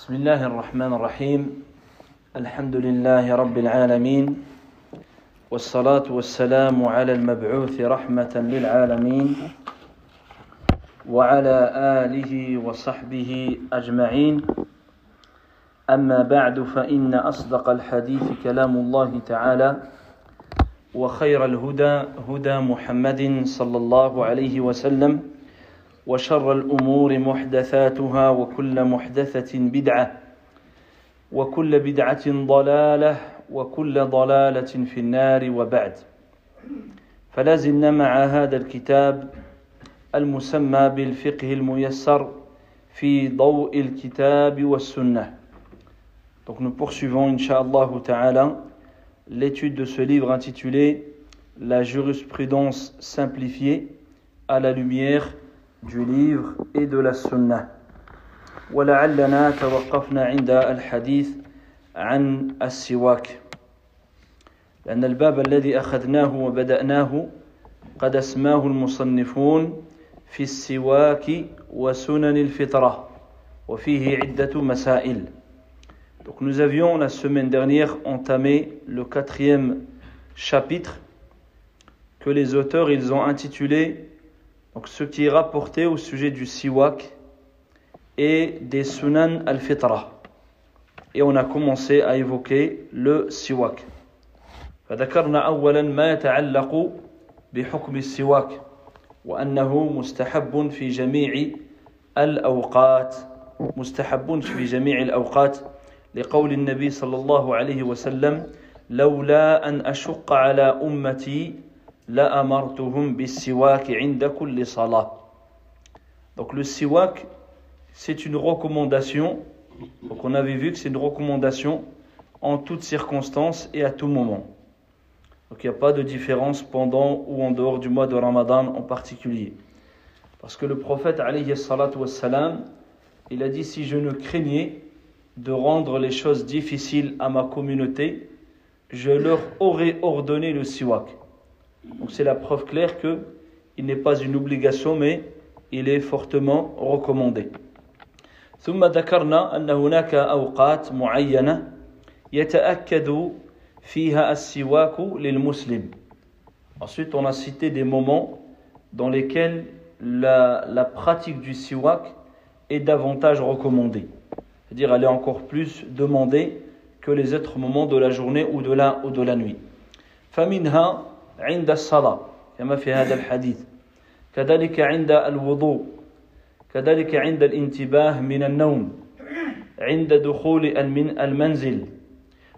بسم الله الرحمن الرحيم. الحمد لله رب العالمين. والصلاة والسلام على المبعوث رحمة للعالمين وعلى آله وصحبه أجمعين. أما بعد فإن أصدق الحديث كلام الله تعالى وخير الهدى هدى محمد صلى الله عليه وسلم. وشر الأمور محدثاتها وكل محدثة بدعة وكل بدعة ضلالة وكل ضلالة في النار وبعد. فلازلنا مع هذا الكتاب المسمى بالفقه الميسر في ضوء الكتاب والسنة. Donc nous poursuivons, Inch'Allah ta'ala, l'étude de ce livre intitulé La jurisprudence simplifiée à la lumière du livre et de la sunna. ولعلنا توقفنا عند الحديث عن السواك لأن الباب الذي أخذناه وبدأناه قد أسماه المصنفون في السواك وسنن الفطرة وفيه عدة مسائل Donc nous avions la semaine dernière entamé le quatrième chapitre que les auteurs ils ont intitulé donc ce qui est rapporté au sujet du siwak et des sunan al-fitra. Et on a commencé à évoquer le siwak. فذكرنا أولا ما يتعلق بحكم السواك وأنه مستحب في جميع الأوقات مستحب في جميع الأوقات لقول النبي صلى الله عليه وسلم لولا أن أشق على أمتي لأمرتهم بالسواك عند كل صلاة Donc le siwak, c'est une recommandation. Donc on avait vu que c'est une recommandation en toutes circonstances et à tout moment. Donc il n'y a pas de différence pendant ou en dehors du mois de Ramadan en particulier. Parce que le prophète alayhi salatu wassalam, il a dit si je ne craignais de rendre les choses difficiles à ma communauté, je leur aurais ordonné le siwak. Donc c'est la preuve claire que il n'est pas une obligation mais il est fortement recommandé. ثم ذكرنا أن هناك أوقات معينة يتأكد فيها السواك للمسلم. Ensuite, on a cité des moments dans lesquels la, la pratique du siwak est davantage recommandée. C'est-à-dire, elle est encore plus demandée que les autres moments de la journée ou de la, ou de la nuit. فمنها عند الصلاة كما في هذا الحديث. كذلك عند الوضوء كذلك عند الانتباه من النوم عند دخول المنزل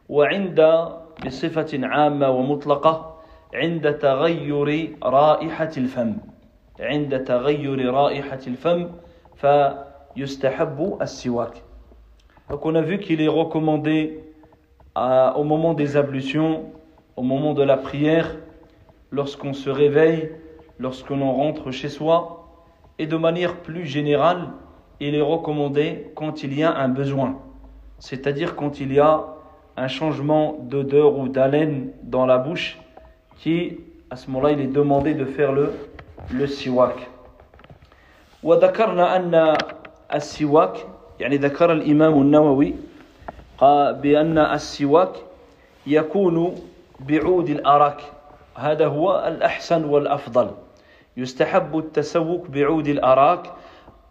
وعند بصفة عامة ومطلقة عند تغير رائحة الفم. عند تغير رائحة الفم فيستحب السواك. Donc on a vu qu'il est recommandé à, au moment des ablutions, au moment de la prière, lorsqu'on se réveille, lorsque l'on rentre chez soi, et de manière plus générale, il est recommandé quand il y a un besoin, c'est-à-dire quand il y a un changement d'odeur ou d'haleine dans la bouche, qui, à ce moment-là, il est demandé de faire le, le siwak. وذكرنا أن السواك يعني ذكر الإمام النووي بأن السواك يكون بعود الأراك هذا هو الأحسن والأفضل. يستحب التسوك بعود الأراك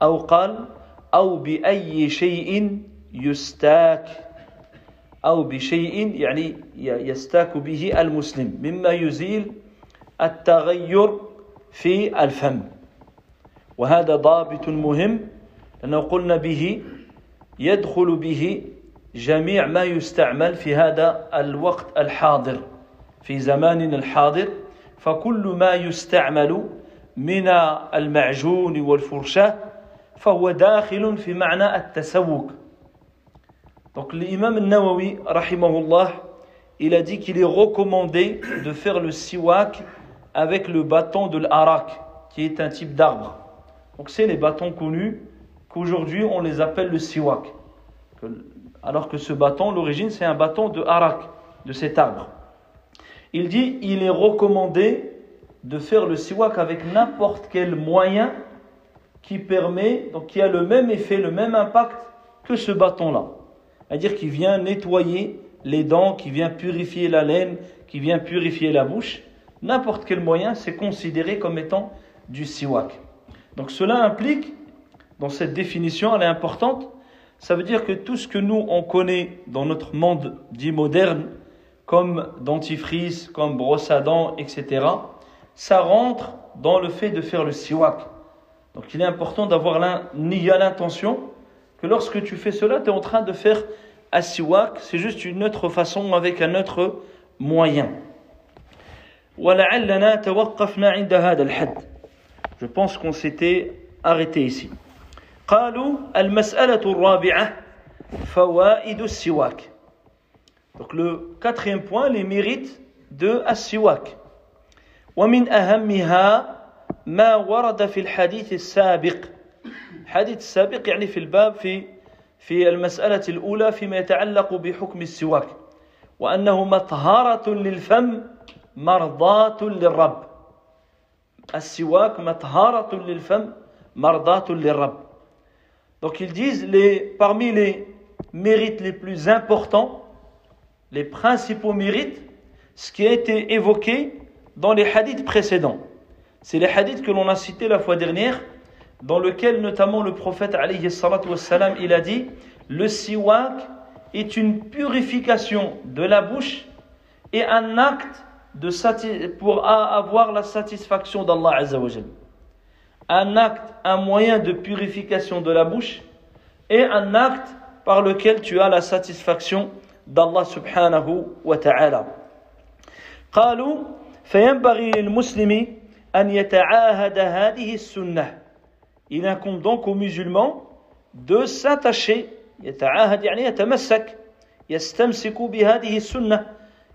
أو قال أو بأي شيء يستاك أو بشيء يعني يستاك به المسلم مما يزيل التغير في الفم. وهذا ضابط مهم لأنه قلنا به يدخل به جميع ما يستعمل في هذا الوقت الحاضر. في زماننا الحاضر فكل ما يستعمل من المعجون والفرشاة فهو داخل في معنى التسوق Donc l'imam al-Nawawi, rahimahullah, il a dit qu'il est recommandé de faire le siwak avec le bâton de l'arak, qui est un type d'arbre. Donc c'est les bâtons connus qu'aujourd'hui on les appelle le siwak. Alors que ce bâton, l'origine, c'est un bâton de arak, de cet arbre. Il dit il est recommandé de faire le siwak avec n'importe quel moyen qui permet, donc qui a le même effet, le même impact que ce bâton-là. C'est-à-dire qui vient nettoyer les dents, qui vient purifier la laine, qui vient purifier la bouche. N'importe quel moyen, c'est considéré comme étant du siwak. Donc cela implique, dans cette définition, elle est importante, ça veut dire que tout ce que nous, on connaît dans notre monde dit moderne, comme dentifrice, comme brosse à dents, etc., ça rentre dans le fait de faire le siwak. Donc il est important d'avoir l'intention que lorsque tu fais cela, tu es en train de faire un siwak, c'est juste une autre façon avec un autre moyen. Je pense qu'on s'était arrêté ici. قالوا المسألة الرابعة فوائد السواك Donc le quatrième point, les mérites de السواك ومن أهمها ما ورد في الحديث السابق. الحديث السابق يعني في الباب في في المسألة الأولى فيما يتعلق بحكم السواك. وأنه مطهرة للفم مرضاة للرب. السواك مطهرة للفم مرضاة للرب. Donc ils disent les, parmi les mérites les plus importants, les principaux mérites, ce qui a été évoqué dans les hadiths précédents. C'est les hadiths que l'on a cités la fois dernière, dans lequel notamment le prophète wassalam, il a dit le siwak est une purification de la bouche et un acte de pour avoir la satisfaction d'Allah. Un acte, un moyen de purification de la bouche et un acte par lequel tu as la satisfaction d'Allah subhanahu wa ta'ala. قالوا فينبغي للمسلم أن يتعاهد هذه السنة il incombe donc aux musulmans de s'attacher يتعاهد يعني يتمسك يستمسك بهذه السنة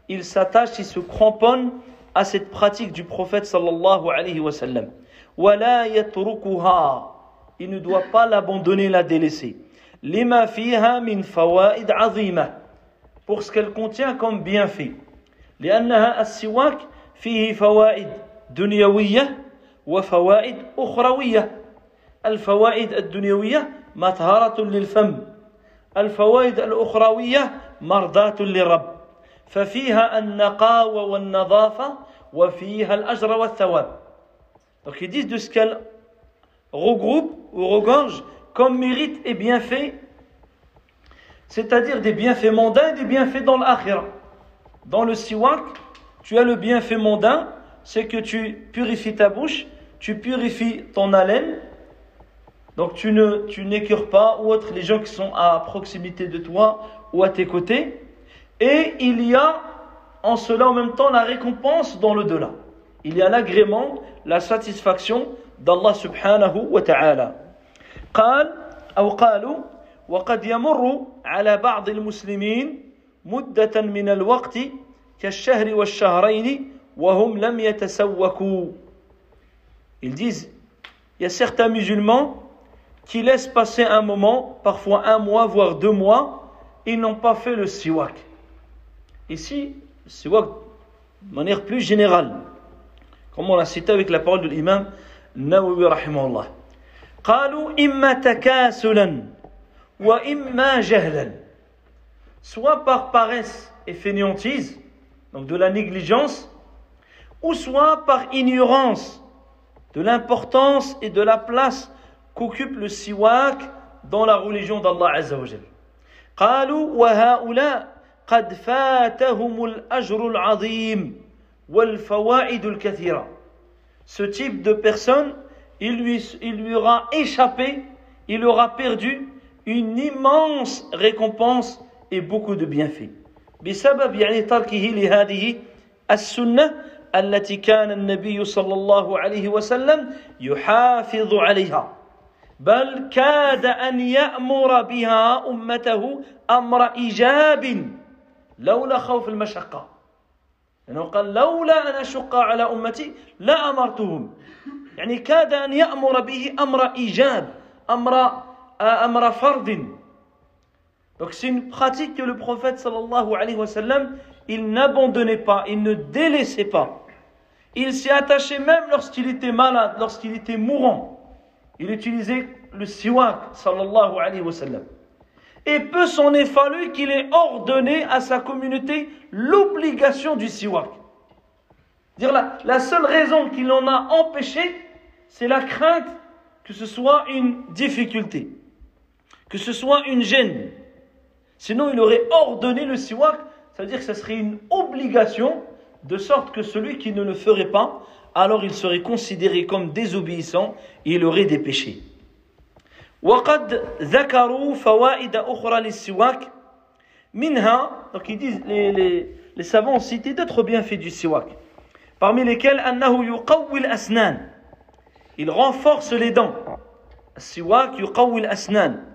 il s'attache, il se cramponne à cette pratique du prophète sallallahu alayhi wa sallam ولا يتركها il ne doit pas l'abandonner la délaisser لما فيها من فوائد عظيمة pour ce qu'elle contient comme bienfait. لأنها السواك فيه فوائد دنيوية وفوائد أخروية. الفوائد الدنيوية مطهرة للفم. الفوائد الأخروية مرضاة للرب. ففيها النقاوة والنظافة وفيها الأجر والثواب. Donc ils disent de ce qu'elle regroupe ou regorge comme mérite et bienfait, c'est-à-dire des bienfaits mondains et des bienfaits dans l'akhira. Dans le siwak, tu as le bienfait mondain, c'est que tu purifies ta bouche, tu purifies ton haleine, donc tu ne tu n'écœures pas ou autre les gens qui sont à proximité de toi ou à tes côtés. Et il y a en cela en même temps la récompense dans le delà. Il y a l'agrément, la satisfaction d'Allah subhanahu wa ta'ala. قال أو قالوا وقد يمر على بعض المسلمين مدة من الوقت كالشهر والشهرين وهم لم يتسوكوا Ils disent, il y a certains musulmans qui laissent passer un moment, parfois un mois, voire deux mois, ils n'ont pas fait le siwak. Ici, le siwak de manière plus générale, comme on l'a cité avec la parole de l'imam Nawawi rahimahullah. قالوا إما تكاسلا وإما جهلا soit par paresse et fainéantise donc de la négligence ou soit par ignorance de l'importance et de la place qu'occupe le siwak dans la religion d'Allah Azza wa قالوا وهؤلاء قد فاتهم الأجر العظيم والفوائد الكثيرة Ce type de personne, il lui, il lui aura échappé, il aura perdu une immense récompense et beaucoup de bienfaits. بسبب يعني تركه لهذه السنة التي كان النبي صلى الله عليه وسلم يحافظ عليها. بل كاد أن يأمر بها أمته أمر إيجاب لولا خوف المشقة. لأنه قال لولا أن أشق على أمتي لا أمرتهم يعني كاد أن يأمر به أمر إيجاب أمر à Amra Fardin. Donc c'est une pratique que le prophète sallallahu alayhi wasallam il n'abandonnait pas, il ne délaissait pas. Il s'y attachait même lorsqu'il était malade, lorsqu'il était mourant. Il utilisait le siwak sallallahu alayhi wa sallam. Et peu s'en est fallu qu'il ait ordonné à sa communauté l'obligation du siwak. Dire la, la seule raison qu'il en a empêché, c'est la crainte que ce soit une difficulté que ce soit une gêne. Sinon, il aurait ordonné le siwak, ça veut dire que ce serait une obligation, de sorte que celui qui ne le ferait pas, alors il serait considéré comme désobéissant et il aurait des péchés. وقد ذكروا فوائد أخرى للسواك منها donc ils disent les, les, les savants ont cité d'autres bienfaits du siwak parmi lesquels أنه يقوي الأسنان il renforce les dents السواك يقوي الأسنان ويشد اللثة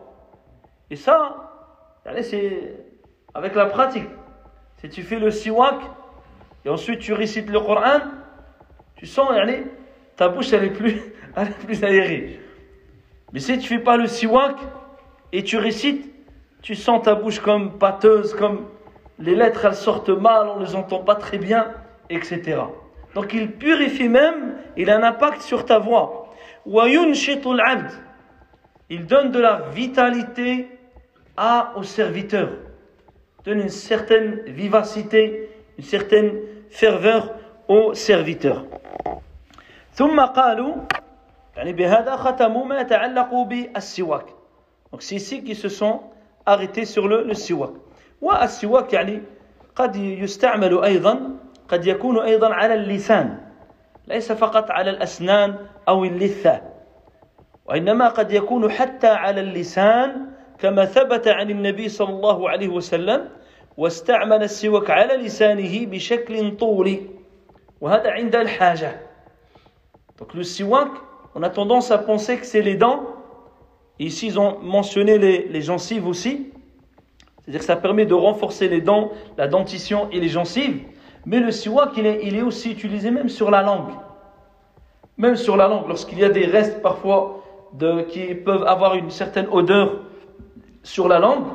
Et ça, c'est avec la pratique. Si tu fais le siwak et ensuite tu récites le Coran, tu sens, ta bouche elle est plus, elle est plus aérée. Mais si tu fais pas le siwak et tu récites, tu sens ta bouche comme pâteuse, comme les lettres elles sortent mal, on les entend pas très bien, etc. Donc il purifie même, il a un impact sur ta voix. Il donne de la vitalité à, au serviteur, donne une certaine vivacité, une certaine ferveur au serviteur. ثم قالوا يعني بهذا ختموا ما يتعلق بالسواك donc c'est ici qu'ils se sont arrêtés sur le, le siwak والسواك يعني قد يستعمل أيضا قد يكون أيضا على اللسان ليس فقط على الأسنان أو اللثة وإنما قد يكون حتى على اللسان كما ثبت عن النبي صلى الله عليه وسلم واستعمل السواك على لسانه بشكل طولي وهذا عند الحاجة Donc le siwak, on a tendance à penser que c'est les dents. Ici, ils ont mentionné les, les gencives aussi. C'est-à-dire que ça permet de renforcer les dents, la dentition et les gencives. Mais le siwak, il est, il est aussi utilisé même sur la langue. Même sur la langue, lorsqu'il y a des restes parfois de, qui peuvent avoir une certaine odeur sur la langue,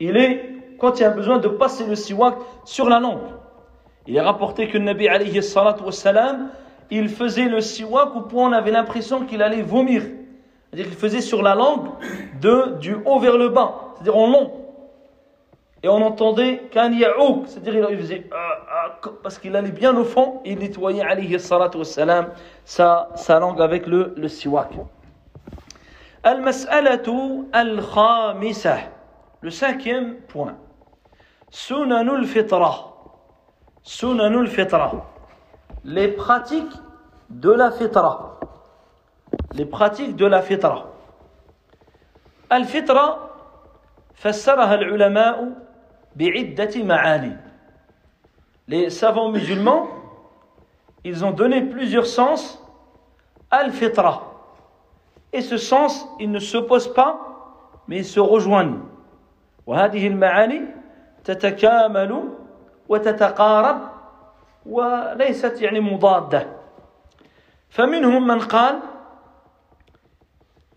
il est, quand il y a besoin de passer le siwak sur la langue. Il est rapporté que le Nabi alayhi wassalam, il faisait le siwak au point on avait l'impression qu'il allait vomir. C'est-à-dire qu'il faisait sur la langue de, du haut vers le bas, c'est-à-dire en long. Et on entendait qu'un yaouk, c'est-à-dire il faisait ah, ah, parce qu'il allait bien au fond, il nettoyait alayhi salatu wassalam, sa, sa langue avec le, le siwak. Al-mas'alatu al-khamisah. Le cinquième point. Sunanul fitra. Sunanul fitra. Les pratiques de la fitra. Les pratiques de la fitra. Al-fitra, fassaraha al-ulama'u bi'iddati ma'ani. Les savants musulmans, ils ont donné plusieurs sens al-fitra. Et ce sens, il ne s'oppose pas, mais ils se rejoignent. وهذه المعاني تتكامل وتتقارب وليست يعني مضادة. فمنهم من قال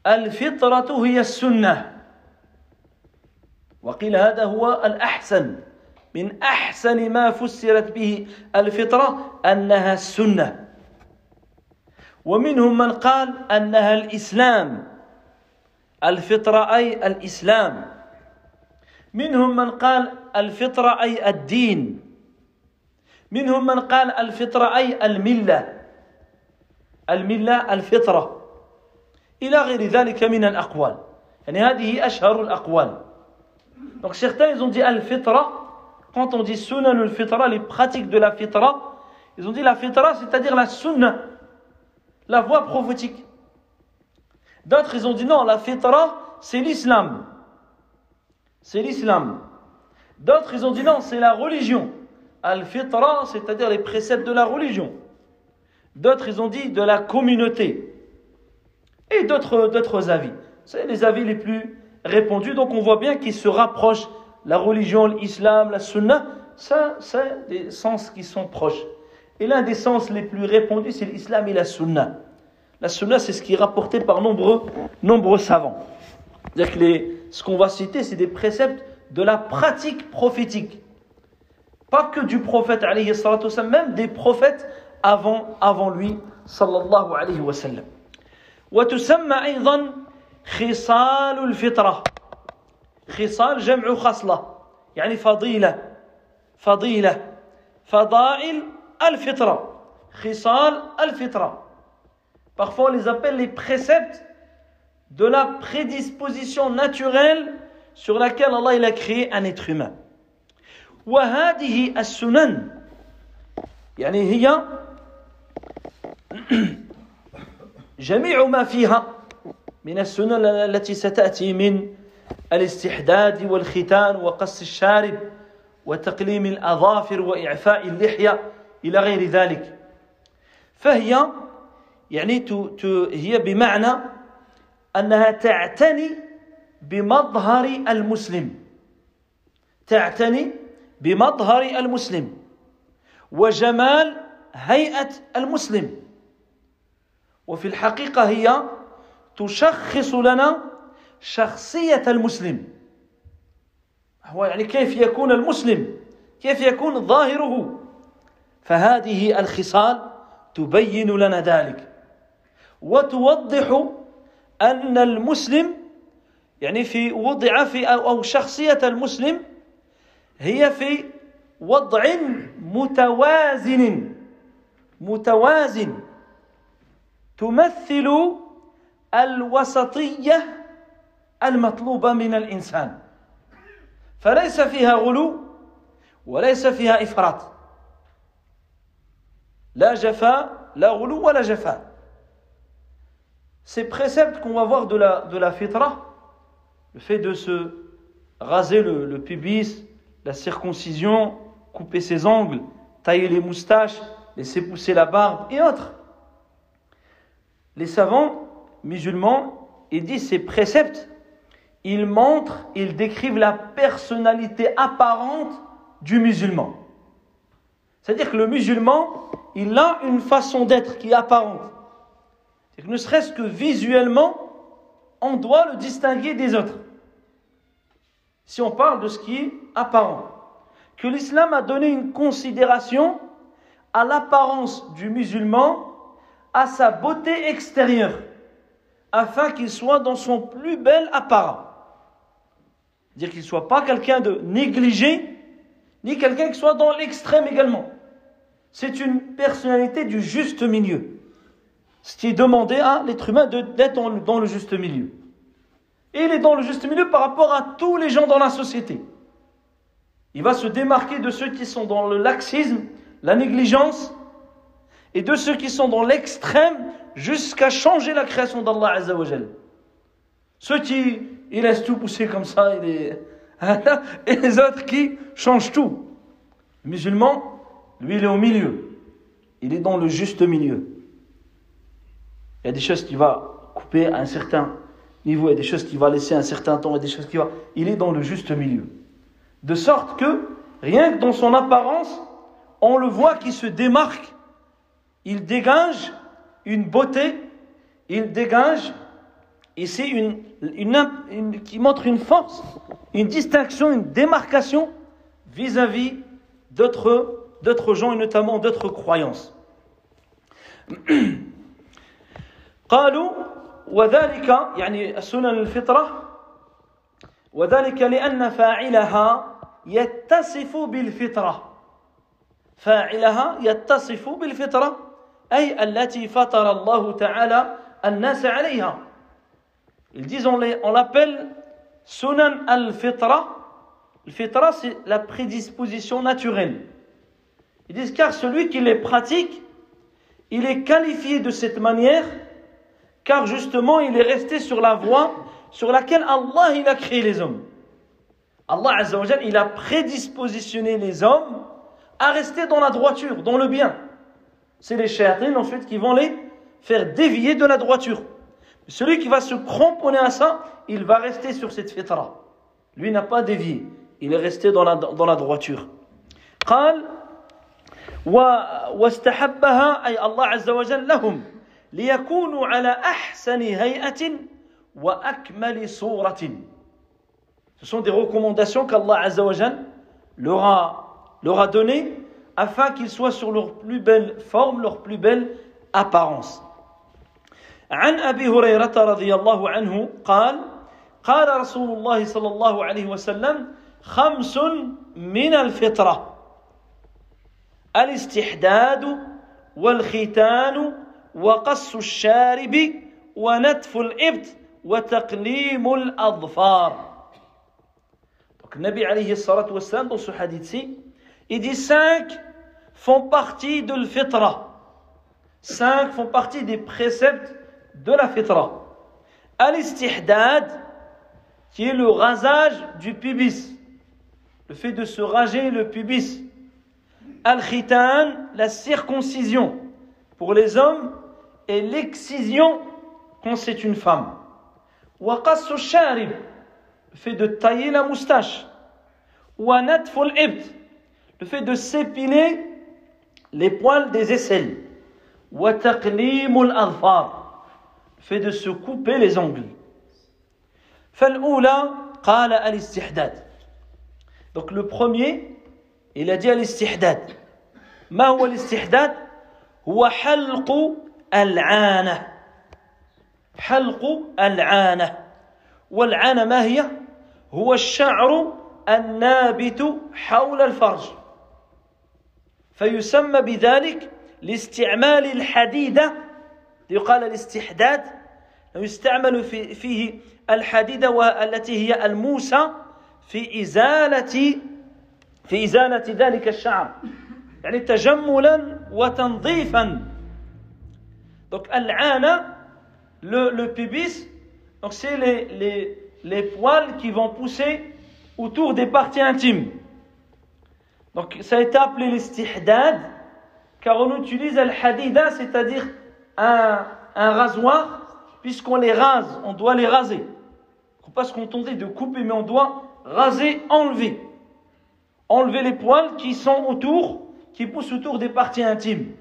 الفطرة هي السنة. وقيل هذا هو الأحسن من أحسن ما فسرت به الفطرة أنها السنة. ومنهم من قال أنها الإسلام. الفطرة أي الإسلام. منهم من قال الفطرة أي الدين. منهم من قال الفطرة أي الملة. الملة الفطرة. إلى غير ذلك من الأقوال. يعني هذه أشهر الأقوال. Donc certains ils ont dit al-fitra quand on dit sunan al-fitra les pratiques de la fitra ils ont dit la fitra c'est-à-dire la sunna. La voie prophétique d'autres ils ont dit non la fitra c'est l'islam c'est l'islam d'autres ils ont dit non c'est la religion al-fitra, c'est-à-dire les préceptes de la religion. D'autres, ils ont dit de la communauté. Et d'autres, avis. C'est les avis les plus répandue. Donc on voit bien qu'ils se rapprochent. La religion, l'islam, la sunna, ça, c'est des sens qui sont proches. Et l'un des sens les plus répandus, c'est l'islam et la sunna. La sunna, c'est ce qui est rapporté par nombreux, nombreux savants. C'est-à-dire que les, ce qu'on va citer, c'est des préceptes de la pratique prophétique. Pas que du prophète, alayhi même des prophètes avant, avant lui, sallallahu alayhi wa sallam. وتسمى أيضا خصال الفطرة خصال جمع خصلة يعني فضيلة فضيلة فضائل الفطرة خصال الفطرة Parfois on les appelle les préceptes de la prédisposition naturelle sur laquelle Allah il a créé un être humain. وهذه السنن يعني هي جميع ما فيها من السنن التي ستأتي من الاستحداد والختان وقص الشارب وتقليم الأظافر وإعفاء اللحية إلى غير ذلك. فهي يعني هي بمعنى أنها تعتني بمظهر المسلم. تعتني بمظهر المسلم. وجمال هيئة المسلم. وفي الحقيقة هي تشخص لنا شخصية المسلم. هو يعني كيف يكون المسلم؟ كيف يكون ظاهره؟ فهذه الخصال تبين لنا ذلك. وتوضح أن المسلم يعني في وضع في أو شخصية المسلم هي في وضع متوازن متوازن تمثل الوسطية المطلوبة من الإنسان. فليس فيها غلو وليس فيها إفراط. La jafa, la roulou ou la jafa. Ces préceptes qu'on va voir de la, de la fitra, le fait de se raser le pubis, la circoncision, couper ses ongles, tailler les moustaches, laisser pousser la barbe et autres. Les savants musulmans, ils disent ces préceptes, ils montrent, ils décrivent la personnalité apparente du musulman. C'est-à-dire que le musulman, il a une façon d'être qui est apparente. Ne serait-ce que visuellement, on doit le distinguer des autres. Si on parle de ce qui est apparent. Que l'islam a donné une considération à l'apparence du musulman, à sa beauté extérieure, afin qu'il soit dans son plus bel apparat. Dire qu'il ne soit pas quelqu'un de négligé, ni quelqu'un qui soit dans l'extrême également. C'est une personnalité du juste milieu. Ce qui est demandé à l'être humain d'être dans le juste milieu. Et il est dans le juste milieu par rapport à tous les gens dans la société. Il va se démarquer de ceux qui sont dans le laxisme, la négligence, et de ceux qui sont dans l'extrême jusqu'à changer la création d'Allah Azzawajal. Ceux qui ils laissent tout pousser comme ça, et les autres qui changent tout. Le musulman, lui, il est au milieu. Il est dans le juste milieu. Il y a des choses qu'il va couper à un certain niveau, il y a des choses qu'il va laisser un certain temps, il y a des choses qu'il va. Il est dans le juste milieu. De sorte que, rien que dans son apparence, on le voit qui se démarque. Il dégage une beauté, il dégage, et c'est une, une, qui montre une force, une distinction, une démarcation vis-à-vis d'autres, d'autres gens et notamment d'autres croyances. قالوا وذلك يعني السنن الفطرة وذلك لأن فاعلها يتصف بالفطرة فاعلها يتصف بالفطرة أي التي فطر الله تعالى الناس عليها Ils disent on l'appelle Sunan al-Fitra. Le fitra, c'est la prédisposition naturelle. Ils disent car celui qui les pratique, il est qualifié de cette manière car justement il est resté sur la voie sur laquelle Allah il a créé les hommes. Allah Azzawajal, il a prédispositionné les hommes à rester dans la droiture, dans le bien. C'est les shayatines ensuite qui vont les faire dévier de la droiture. Celui qui va se cramponner à ça, il va rester sur cette fitra. Lui n'a pas dévié. Il est resté dans la, dans la droiture. قال واستحبها أي الله عز وجل لهم ليكونوا على أحسن هيئة وأكمل صورة Ce sont des recommandations qu'Allah Azza wa leur a, leur a données afin qu'ils soient sur leur plus belle forme, leur plus belle apparence. عن أبي هريرة رضي الله عنه قال قال رسول الله صلى الله عليه وسلم خمس من الفطرة الاستحداد والختان وقص الشارب ونتف الإبط وتقليم الأظفار Donc, Nabi alayhi salatu wassalam, dans ce hadith-ci, il dit cinq font partie de l'fitra. Cinq font partie des préceptes de la fitra. Al-istihdad, qui est le rasage du pubis. Le fait de se rager le pubis. Al-Khitan, la circoncision pour les hommes et l'excision quand c'est une femme. Waqassu sharib, le fait de tailler la moustache. Wanatful ibt, le fait de s'épiler les poils des aisselles. Wataqlimul adfar, le fait de se couper les ongles. Fal'oula qala al-istihdad. Donc le premier, a dit الاستحداد. ما هو الاستحداد؟ هو حلق العانة. حلق العانة. والعانة ما هي؟ هو الشعر النابت حول الفرج. فيسمى بذلك لاستعمال الحديدة يقال الاستحداد يستعمل في فيه الحديدة والتي هي الموسى في إزالة في إزالة ذلك الشعر يعني تجملا وتنظيفا donc العانة le, le pubis donc c'est les, les, les poils qui vont pousser autour des parties intimes donc ça a été appelé l'istihdad car on utilise al-hadida c'est-à-dire un, un rasoir puisqu'on les rase on doit les raser pas se contenter de couper mais on doit raser enlever enlever les poils qui sont autour qui poussent autour des parties intimes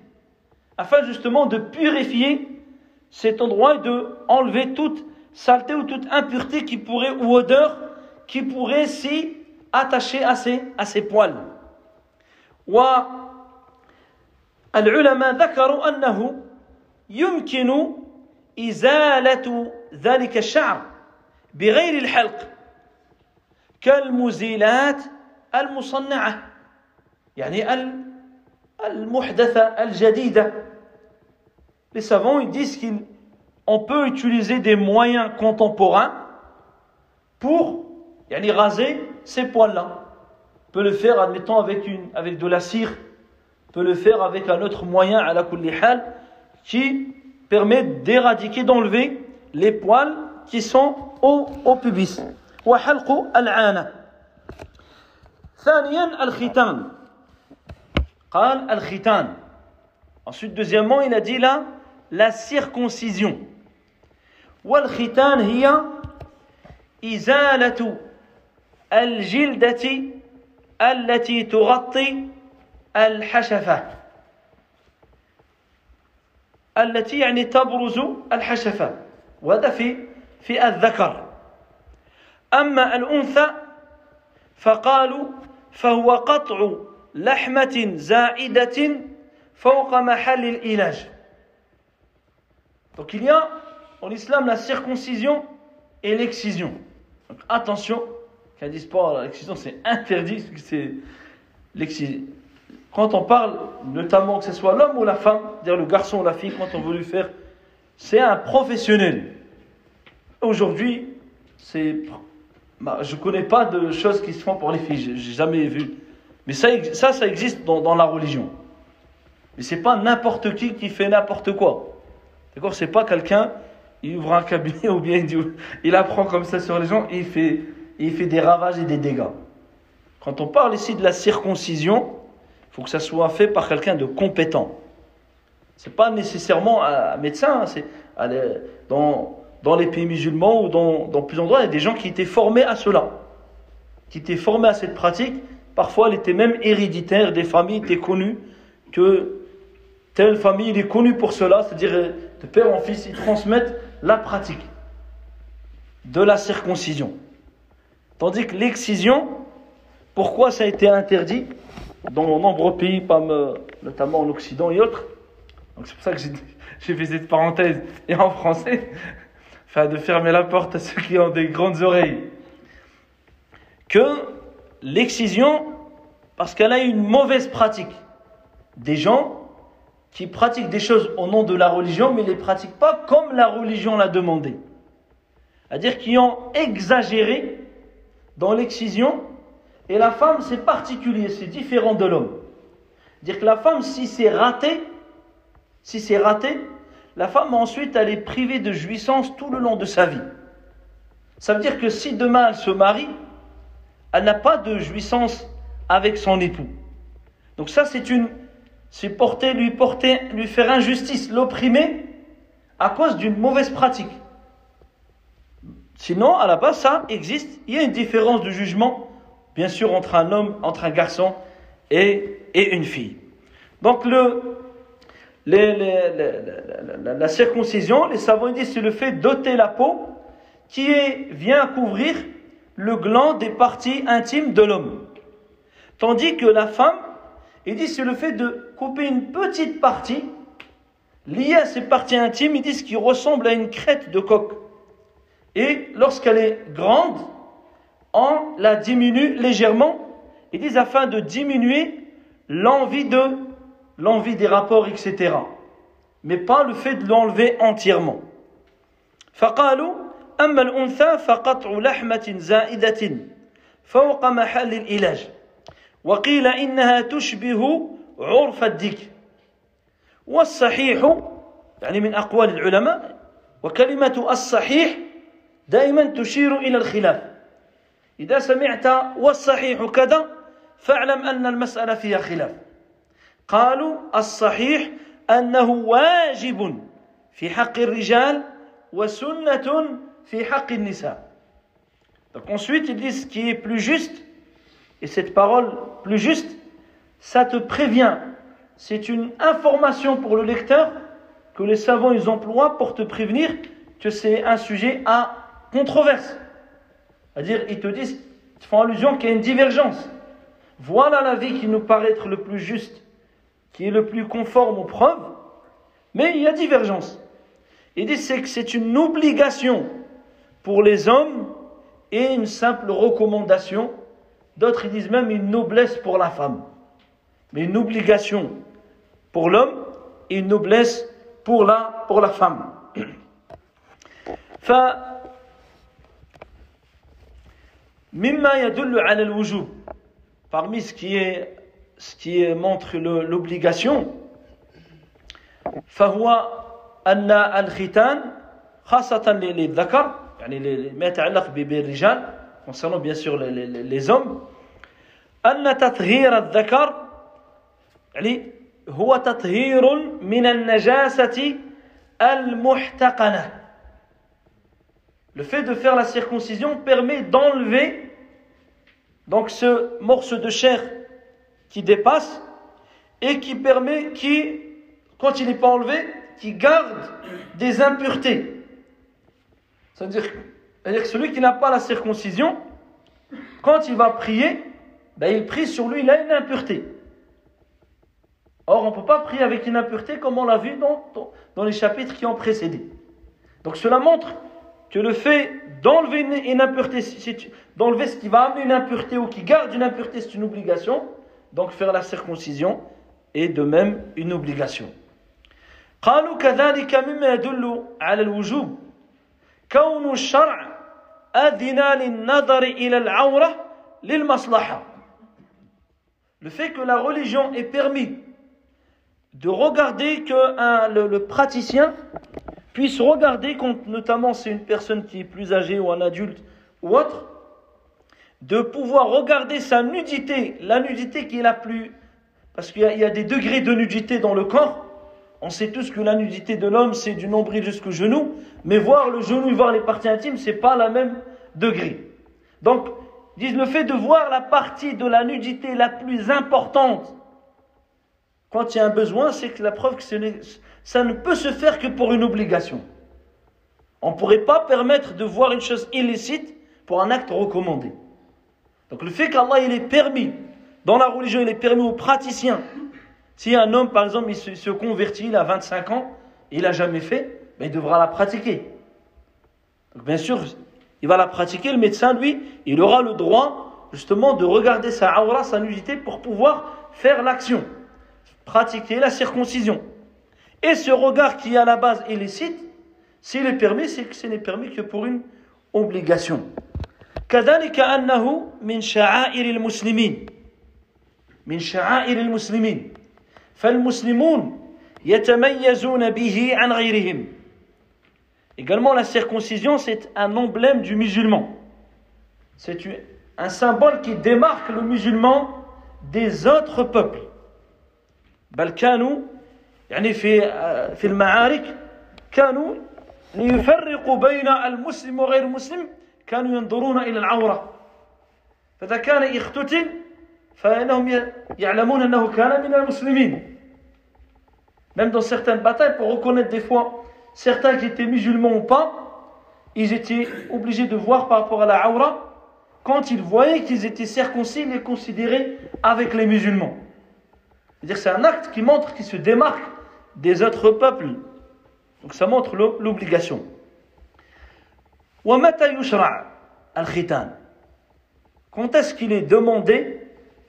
afin justement de purifier cet endroit et de enlever toute saleté ou toute impureté qui pourrait ou odeur qui pourrait s'y attacher à ces, à ces poils. والعلماء ذكروا أنه يمكن إزالة ذلك الشعر بغير الحلق كالمزيلات المصنعة يعني المحدثة الجديدة les savants ils disent qu'on peut utiliser des moyens contemporains pour yani, raser ces poils-là. On peut le faire, admettons, avec, une, avec de la cire. On peut le faire avec un autre moyen, à la hal, qui permet d'éradiquer, d'enlever les poils qui sont au, au pubis. وحلق العانة ثانيا الختان. قال الختان. Ensuite deuxièmement il a dit là la circoncision. والختان هي إزالة الجلدة التي تغطي الحشفة. التي يعني تبرز الحشفة. وهذا في في الذكر. أما الأنثى فقالوا فهو قطع لحمة زائدة فوق محل الإلاج Donc il y a en islam la circoncision et l'excision. Donc attention, qu'un dise pas l'excision c'est interdit, c'est l'excision. Quand on parle, notamment que ce soit l'homme ou la femme, dire le garçon ou la fille, quand on veut lui faire, c'est un professionnel. Aujourd'hui, c'est, bah, je connais pas de choses qui se font pour les filles, j'ai jamais vu. Mais ça, ça, existe dans, la religion. Mais c'est pas n'importe qui qui fait n'importe quoi. D'accord C'est pas quelqu'un, il ouvre un cabinet ou bien il, apprend comme ça sur les gens et il fait, des ravages et des dégâts. Quand on parle ici de la circoncision, il faut que ça soit fait par quelqu'un de compétent. C'est pas nécessairement un médecin, dans, dans les pays musulmans ou dans, dans plusieurs endroits, il y a des gens qui étaient formés à cela, qui étaient formés à cette pratique. Parfois, elle était même héréditaire, des familles étaient connues que telle famille est connue pour cela, c'est-à-dire euh, de père en fils, ils transmettent la pratique de la circoncision. Tandis que l'excision, pourquoi ça a été interdit dans nombreux pays, notamment en Occident et autres? C'est pour ça que j'ai fait cette parenthèse, et en français, enfin de fermer la porte à ceux qui ont des grandes oreilles. Que l'excision, parce qu'elle a une mauvaise pratique, des gens qui pratiquent des choses au nom de la religion, mais ne les pratiquent pas comme la religion l'a demandé. C'est-à-dire qui ont exagéré dans l'excision, et la femme c'est particulier, c'est différent de l'homme. Dire que la femme, si c'est raté, si c'est raté, la femme ensuite elle est privée de jouissance tout le long de sa vie. Ça veut dire que si demain elle se marie, elle n'a pas de jouissance avec son époux. Donc ça c'est une, c'est porter, lui porter, lui faire injustice, l'opprimer à cause d'une mauvaise pratique. Sinon, à la base, ça existe. Il y a une différence de jugement, bien sûr, entre un homme, entre un garçon et, et une fille. Donc, le, la, circoncision, les savants disent, c'est le fait d'ôter la peau qui vient couvrir le gland des parties intimes de l'homme. Tandis que la femme, ils disent, c'est le fait de couper une petite partie liée à ces parties intimes, ils disent, qui ressemble à une crête de coq. Et lorsqu'elle est grande, on la diminue légèrement. Ils disent afin de diminuer l'envie de l'envie des rapports, etc. Mais pas le fait de l'enlever entièrement. فقالوا أما الأنثى فقطع لحمة زائدة فوق محل العلاج وقيل إنها تشبه عرف الديك والصحيح يعني من أقوال العلماء وكلمة الصحيح دائما تشير إلى الخلاف إذا سمعت والصحيح كذا فاعلم أن المسألة فيها خلاف قالوا الصحيح أنه واجب في حق الرجال وسنة في حق النساء Donc ensuite, ils disent ce qui est plus juste, et cette parole plus juste, ça te prévient. C'est une information pour le lecteur que les savants ils emploient pour te prévenir que c'est un sujet à controverse. C'est-à-dire, ils te disent, ils font allusion qu'il y a une divergence. Voilà l'avis qui nous paraît être le plus juste, qui est le plus conforme aux preuves, mais il y a divergence. Ils disent que c'est une obligation pour les hommes et une simple recommandation. D'autres, disent même une noblesse pour la femme. Mais une obligation pour l'homme et une noblesse pour la, pour la femme. Parmi ce qui est ce qui montre l'obligation فهو أن الختان خاصة للذكر يعني ما يتعلق بالرجال concernant bien sûr les, les, les hommes أن تطهير الذكر يعني هو تطهير من النجاسة المحتقنة Le fait de faire la circoncision permet d'enlever donc ce morceau de chair qui dépasse et qui permet, qui, quand il n'est pas enlevé, qui garde des impuretés. C'est-à-dire, que celui qui n'a pas la circoncision, quand il va prier, ben il prie sur lui, il a une impureté. Or, on ne peut pas prier avec une impureté comme on l'a vu dans, dans les chapitres qui ont précédé. Donc cela montre que le fait d'enlever une, impureté, d'enlever ce qui va amener une impureté ou qui garde une impureté, c'est une obligation Donc faire la circoncision est de même une obligation. قالوا كذلك مما يدل على الوجوب كون الشرع أذن للنظر إلى العورة للمصلحة Le fait que la religion est permis de regarder que un, le, le praticien puisse regarder, quand notamment c'est une personne qui est plus âgée ou un adulte ou autre, de pouvoir regarder sa nudité, la nudité qui est la plus... Parce qu'il y, a des degrés de nudité dans le corps, On sait tous que la nudité de l'homme, c'est du nombril jusqu'au genou, mais voir le genou et voir les parties intimes, c'est pas la même degré. Donc, disent le fait de voir la partie de la nudité la plus importante quand il y a un besoin, c'est que la preuve que ça ne peut se faire que pour une obligation. On ne pourrait pas permettre de voir une chose illicite pour un acte recommandé. Donc le fait qu'Allah il est permis, dans la religion il est permis aux praticiens, si un homme par exemple il se, convertit, il a 25 ans, il n'a jamais fait, ben, il devra la pratiquer. Donc bien sûr, il va la pratiquer, le médecin lui, il aura le droit justement de regarder sa aura, sa nudité pour pouvoir faire l'action, pratiquer la circoncision. Et ce regard qui à la base illicite, s'il est permis, c'est que ce n'est permis que pour une obligation. كذلك أنه من شعائر المسلمين من شعائر المسلمين فالمسلمون يتميزون به عن غيرهم Également, la circoncision, c'est un emblème du musulman. C'est un symbole qui démarque le musulman des autres peuples. بل كانوا يعني في في المعارك كانوا ليفرقوا بين المسلم وغير المسلم كانوا ينظرون إلى العورة فإذا كان يختتن فإنهم يعلمون أنه كان من المسلمين Même dans certaines batailles, pour reconnaître des fois certains qui étaient musulmans ou pas, ils étaient obligés de voir par rapport à la aura. Quand ils voyaient qu'ils étaient circoncis, ils les considéraient avec les musulmans. C'est-à-dire c'est un acte qui montre qu'ils se démarquent des autres peuples. Donc ça montre l'obligation. Quand est-ce qu'il est demandé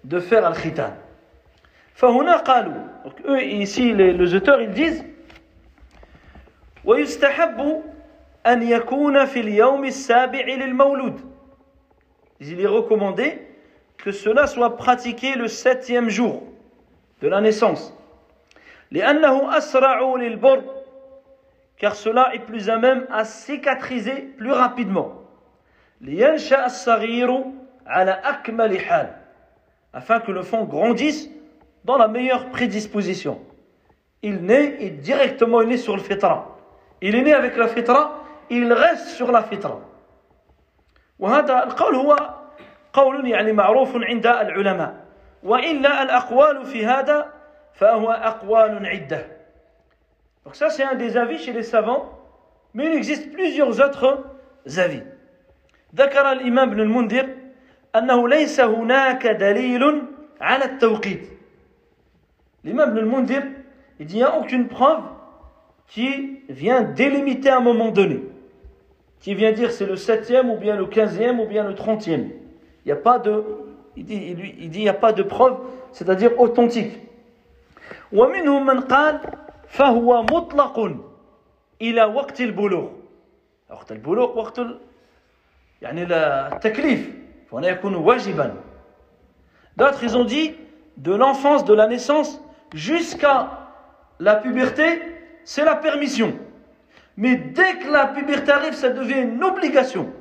de faire al-khitan Donc eux, ici, les, les auteurs, ils disent ويستحب أن يكون في اليوم السابع للمولود Il est recommandé que cela soit pratiqué le septième jour de la naissance. لأنه أسرع للبر car cela est plus à même à cicatriser plus rapidement. لينشأ الصغير على أكمل حال afin que l'enfant grandisse dans la meilleure prédisposition. Il naît et directement il est sur le fitra. Il est né avec la fitra, il reste sur la fitra. وهذا القول هو قول يعني معروف عند العلماء وإلا الأقوال في هذا فهو أقوال عدة Donc ça c'est un des avis chez les savants, mais il existe plusieurs autres avis. ذكر الإمام ابن المنذر أنه ليس هناك دليل على التوقيت. L'imam ibn al-Mundhir, il dit il n'y a aucune preuve qui vient délimiter un moment donné, qui vient dire c'est le septième ou bien le quinzième ou bien le trentième. Il n'y a pas de, il dit, il, il dit il n'y a pas de preuve, c'est-à-dire authentique. ومنهم من قال فهو مطلق إلى وقت البلوغ وقت البلوغ وقت يعني التكليف فهنا يكون واجبا D'autres, ils ont dit de l'enfance, de la naissance jusqu'à la puberté, c'est la permission. Mais dès que la puberté arrive, ça devient une obligation.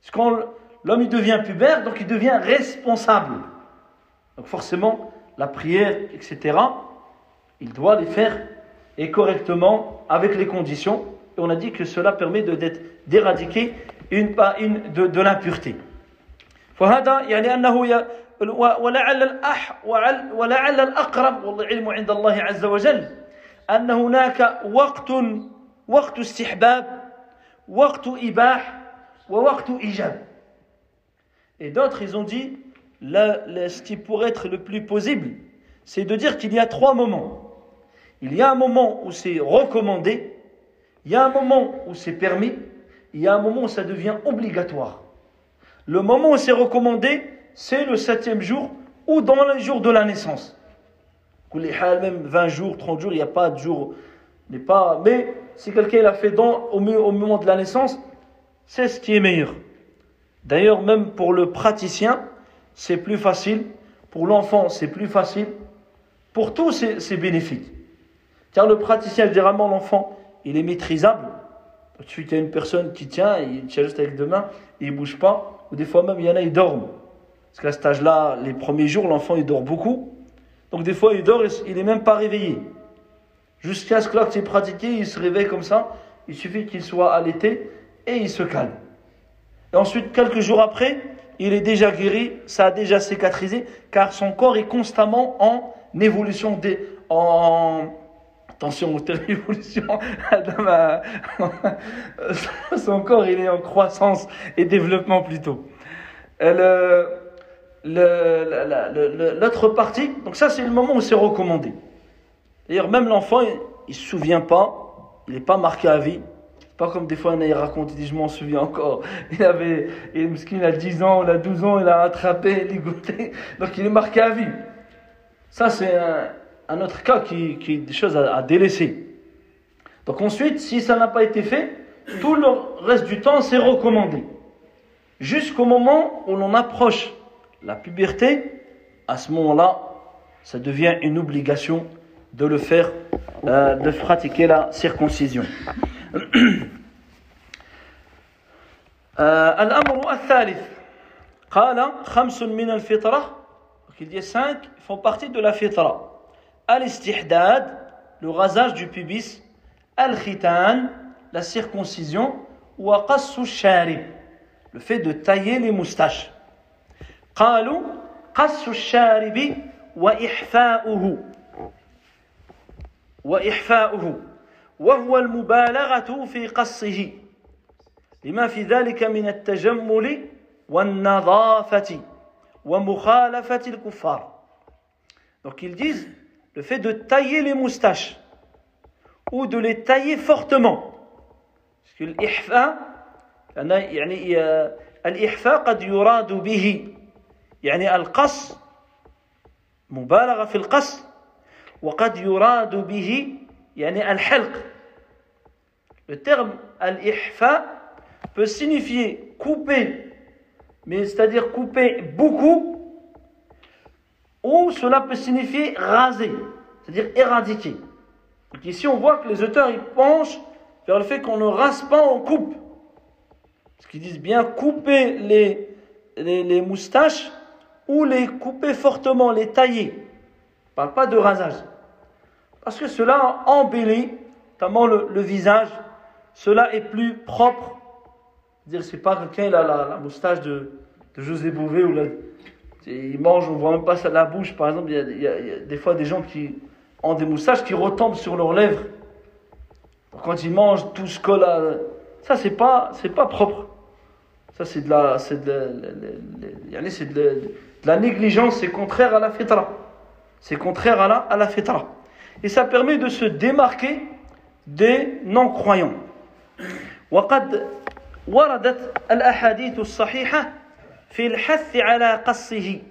Parce quand l'homme il devient pubère, donc il devient responsable. Donc forcément, la prière, etc., il doit les faire et correctement avec les conditions. Et on a dit que cela permet d'éradiquer une, une, de, de l'impureté. فهذا يعني أنه ولعل الأح ولعل الأقرب والعلم عند الله عز وجل أن هناك وقت وقت استحباب وقت إباح ووقت إيجاب Et d'autres, ils ont dit, là, ce qui pourrait être le plus possible, c'est de dire qu'il y a trois moments. Il y a un moment où c'est recommandé, il y a un moment où c'est permis, il y a un moment où ça devient obligatoire. Le moment où c'est recommandé, c'est le septième jour ou dans les jours de la naissance même 20 jours, 30 jours, il n'y a pas de jour. Mais, si quelqu'un l'a fait au, moment de la naissance, c'est ce qui est meilleur. D'ailleurs, même pour le praticien, c'est plus facile. Pour l'enfant, c'est plus facile. Pour tous, c'est bénéfique. Car le praticien, généralement, l'enfant, il est maîtrisable. Il y a une personne qui tient, il tient juste avec deux mains, il ne bouge pas. Ou des fois même, il y en a, ils dorment. Parce qu'à cet âge-là, les premiers jours, l'enfant, il dort beaucoup. Donc des fois, il dort, il n'est même pas réveillé. Jusqu'à ce que l'acte est pratiqué, il se réveille comme ça. Il suffit qu'il soit allaité et il se calme. Et ensuite, quelques jours après, il est déjà guéri, ça a déjà cicatrisé, car son corps est constamment en évolution, en, attention aux évolution, son corps il est en croissance et développement plutôt. L'autre partie, donc ça c'est le moment où c'est recommandé. D'ailleurs, même l'enfant, il ne se souvient pas, il n'est pas marqué à vie. Pas comme des fois, il raconte, il dit, je m'en souviens encore. Il avait, il a 10 ans, il a 12 ans, il a attrapé, ligoté. Donc il est marqué à vie. Ça, c'est un, autre cas qui, qui est des choses à, délaisser. Donc ensuite, si ça n'a pas été fait, tout le reste du temps, c'est recommandé. Jusqu'au moment où l'on approche la puberté, à ce moment-là, ça devient une obligation de le faire, euh, de pratiquer la circoncision. الأمر الثالث قال خمس من الفطرة il dit cinq font partie de la fitra al-istihdad le rasage du pubis al-khitan la circoncision ou qassu sharib le fait de tailler les moustaches قالوا قص الشارب وإحفاؤه وإحفاؤه وهو المبالغة في قصه لما في ذلك من التجمل والنظافة ومخالفة الكفار Donc ils disent le fait de tailler les moustaches ou de les tailler fortement. Parce que l'ihfa, يعني الإحفاء قد يراد به يعني القص مبالغة في القص وقد يراد به يعني الحلق le terme al-ihfa peut signifier couper mais c'est-à-dire couper beaucoup ou cela peut signifier raser c'est-à-dire éradiquer donc ici on voit que les auteurs ils penchent vers le fait qu'on ne rase pas on coupe parce qu'ils disent bien couper les, les, moustaches ou les couper fortement, les tailler. On parle pas de rasage. Parce que cela embellit, notamment le, visage, cela est plus propre. dire c'est pas quelqu'un, il a la, moustache de, José Bouvet, ou il mange, on voit même pas ça de la bouche, par exemple, il y, a, des fois des gens qui ont des moustaches qui retombent sur leurs lèvres. quand ils mangent, tout se colle à... Ça, c'est pas, c'est pas propre. Ça, c'est de la, c'est de, c'est de, la négligence, c'est contraire à la fitra. C'est contraire à la, à la fitra. Et ça permet de se démarquer des non-croyants. وقد وردت الأحاديث الصحيحة في الحث على قصه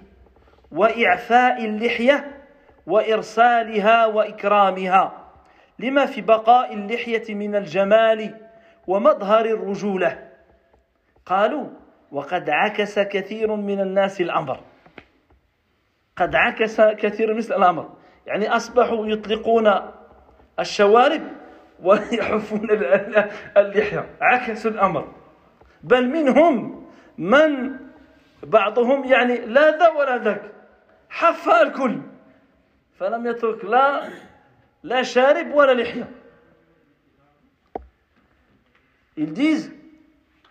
وإعفاء اللحية وإرسالها وإكرامها. لما في بقاء اللحية من الجمال ومظهر الرجولة؟ قالوا وقد عكس كثير من الناس الأمر. قد عكس كثير مثل الأمر. يعني أصبحوا يطلقون الشوارب ويحفون اللحية. عكسوا الأمر. بل منهم من بعضهم يعني لا ذا ولا ذاك حفى الكل فلم يترك لا لا شارب ولا لحية Ils disent,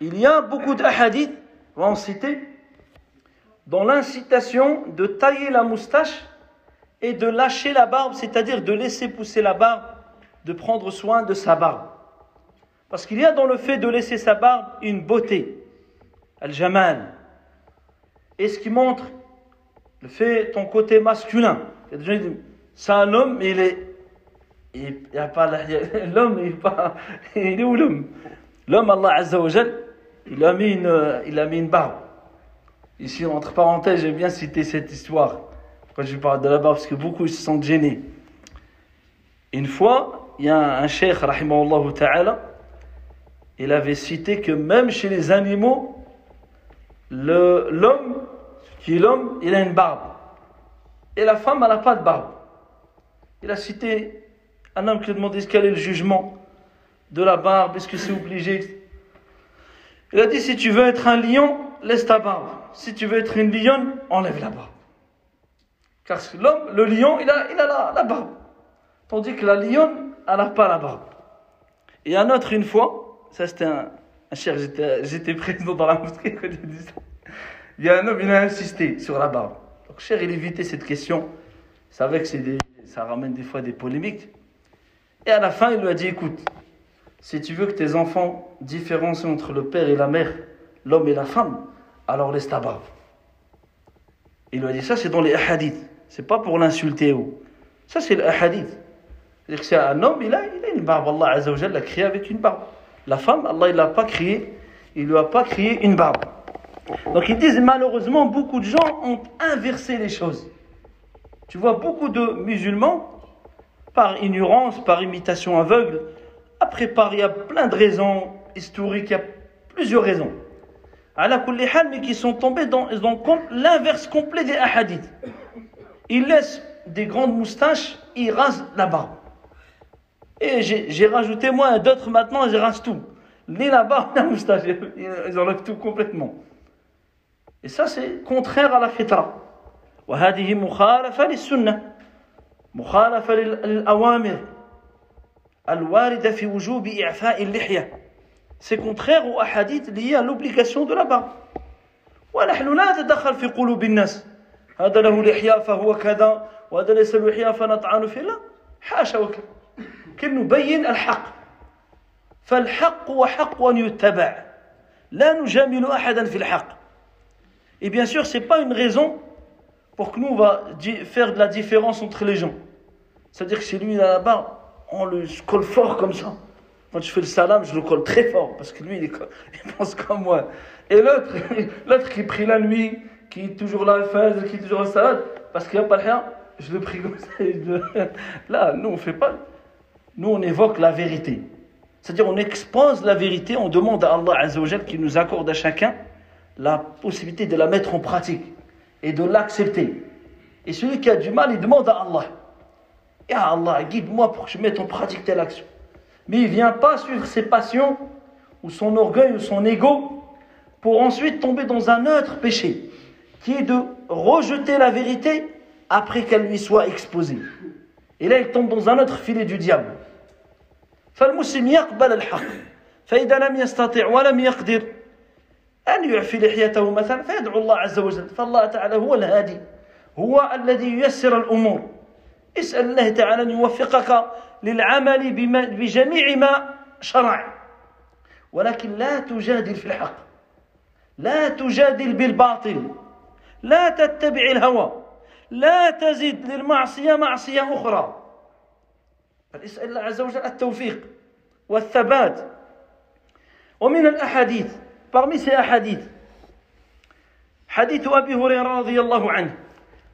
il y a beaucoup d'ahadiths, on va en citer, dans l'incitation de tailler la moustache et de lâcher la barbe, c'est-à-dire de laisser pousser la barbe, de prendre soin de sa barbe. Parce qu'il y a dans le fait de laisser sa barbe une beauté, al-jamal, et ce qui montre le fait ton côté masculin. Il c'est un homme, mais il est, il, il a pas l'homme, il il est où l'homme? L'homme, Allah Azza wa il a mis une, il a mis une barbe. Ici, entre parenthèses, j'aime bien citer cette histoire quand je parle de la barbe, parce que beaucoup se sentent gênés. Une fois, il y a un cheikh, rahimahullah ta'ala, il avait cité que même chez les animaux, l'homme, qui est l'homme, il a une barbe. Et la femme, elle n'a pas de barbe. Il a cité un homme qui a demandé quel est le jugement de la barbe, est-ce que c'est obligé Il a dit si tu veux être un lion, laisse ta barbe. Si tu veux être une lionne, enlève la barbe. Car l'homme, le lion, il a, il a la, barbe. Tandis que la lionne, elle n'a pas la barbe. Et un autre, une fois, ça c'était un cher, j'étais présent dans la mosquée quand il dit ça. Il y a un homme, il a insisté sur la barbe. Donc, cher, il évitait cette question. Il savait que ça ramène des fois des polémiques. Et à la fin, il lui a dit écoute, si tu veux que tes enfants différencient entre le père et la mère, l'homme et la femme, alors laisse ta barbe. Il lui a dit ça, c'est dans les hadiths. C'est pas pour l'insulter ou. Ça, c'est le hadith. C'est-à-dire que c'est un homme, il a, il a une barbe. Allah Azza wa l'a créé avec une barbe. La femme, Allah, il l'a pas créé. Il lui a pas créé une barbe. Donc ils disent malheureusement, beaucoup de gens ont inversé les choses. Tu vois beaucoup de musulmans, par ignorance, par imitation aveugle, après par, il y a plein de raisons historiques, il y a plusieurs raisons. Kulli hal, mais qui sont tombés dans, l'inverse complet des hadiths. Ils laissent des grandes moustaches, ils rasent la barbe. Et j'ai j'ai rajouté moi d'autres maintenant, ils rasent tout. Ni la barbe, ni la moustache, ils ils enlèvent tout complètement. Et ça, c'est contraire à la fitra. وهذه مخالفة للسنة مخالفة لل- للأوامر الواردة في وجوب إعفاء اللحية C'est contraire aux hadiths liés à l'obligation de la barbe. ونحن لا نتدخل في قلوب الناس هذا له لحية فهو كذا وهذا ليس له لحية فنطعن فيه لا حاشا وكذا كن نبين الحق فالحق وحق أن يتبع لا نجامل أحدا في الحق Et bien sûr, ce n'est pas une raison pour que nous, on va di- faire de la différence entre les gens. C'est-à-dire que si lui, il a la barbe, on le colle fort comme ça. Quand je fais le salam, je le colle très fort, parce que lui, il, est co- il pense comme moi. Et l'autre, l'autre qui prie la nuit, qui est toujours là, fez, qui est toujours au salam, parce qu'il n'y a pas rien, je le prie comme ça. et je le- Là, nous, on fait pas. Nous, on évoque la vérité. C'est-à-dire, on expose la vérité, on demande à Allah Azzawajal qui nous accorde à chacun la possibilité de la mettre en pratique et de l'accepter. Et celui qui a du mal, il demande à Allah. Ya Allah, guide-moi pour que je mette en pratique telle action. Mais il ne vient pas suivre ses passions ou son orgueil ou son ego pour ensuite tomber dans un autre péché qui est de rejeter la vérité après qu'elle lui soit exposée. Et là, il tombe dans un autre filet du diable. فالمسلم يقبل الحق. فإذا لم يستطع ولم يقدر أن يعفي لحيته مثلا فيدعو الله عز وجل. فالله تعالى هو الهادي هو الذي ييسر الأمور. اسأل الله تعالى أن يوفقك للعمل بما بجميع ما شرع. ولكن لا تجادل في الحق. لا تجادل بالباطل. لا تتبع الهوى. لا تزد للمعصية معصية أخرى. بل اسأل الله عز وجل التوفيق والثبات. ومن الأحاديث parmi ces حديث أبي هريرة رضي الله عنه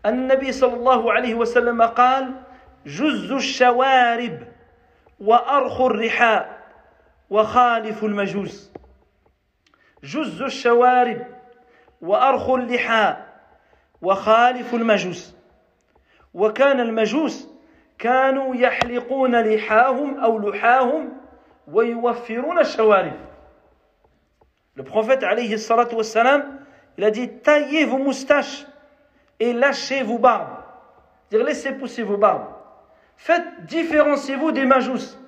أن النبي صلى الله عليه وسلم قال جز الشوارب وأرخ الرحاء وخالف المجوس. جز الشوارب وأرخ اللحاء وخالف المجوس. وكان المجوس كانوا يحلقون لحاهم أو لحاهم ويوفرون الشوارب Le prophète alayhi salatu wassalam, il a dit taillez vos moustaches et lâchez vos barbes. C'est-à-dire laissez pousser vos barbes. Faites, différenciez-vous des majous,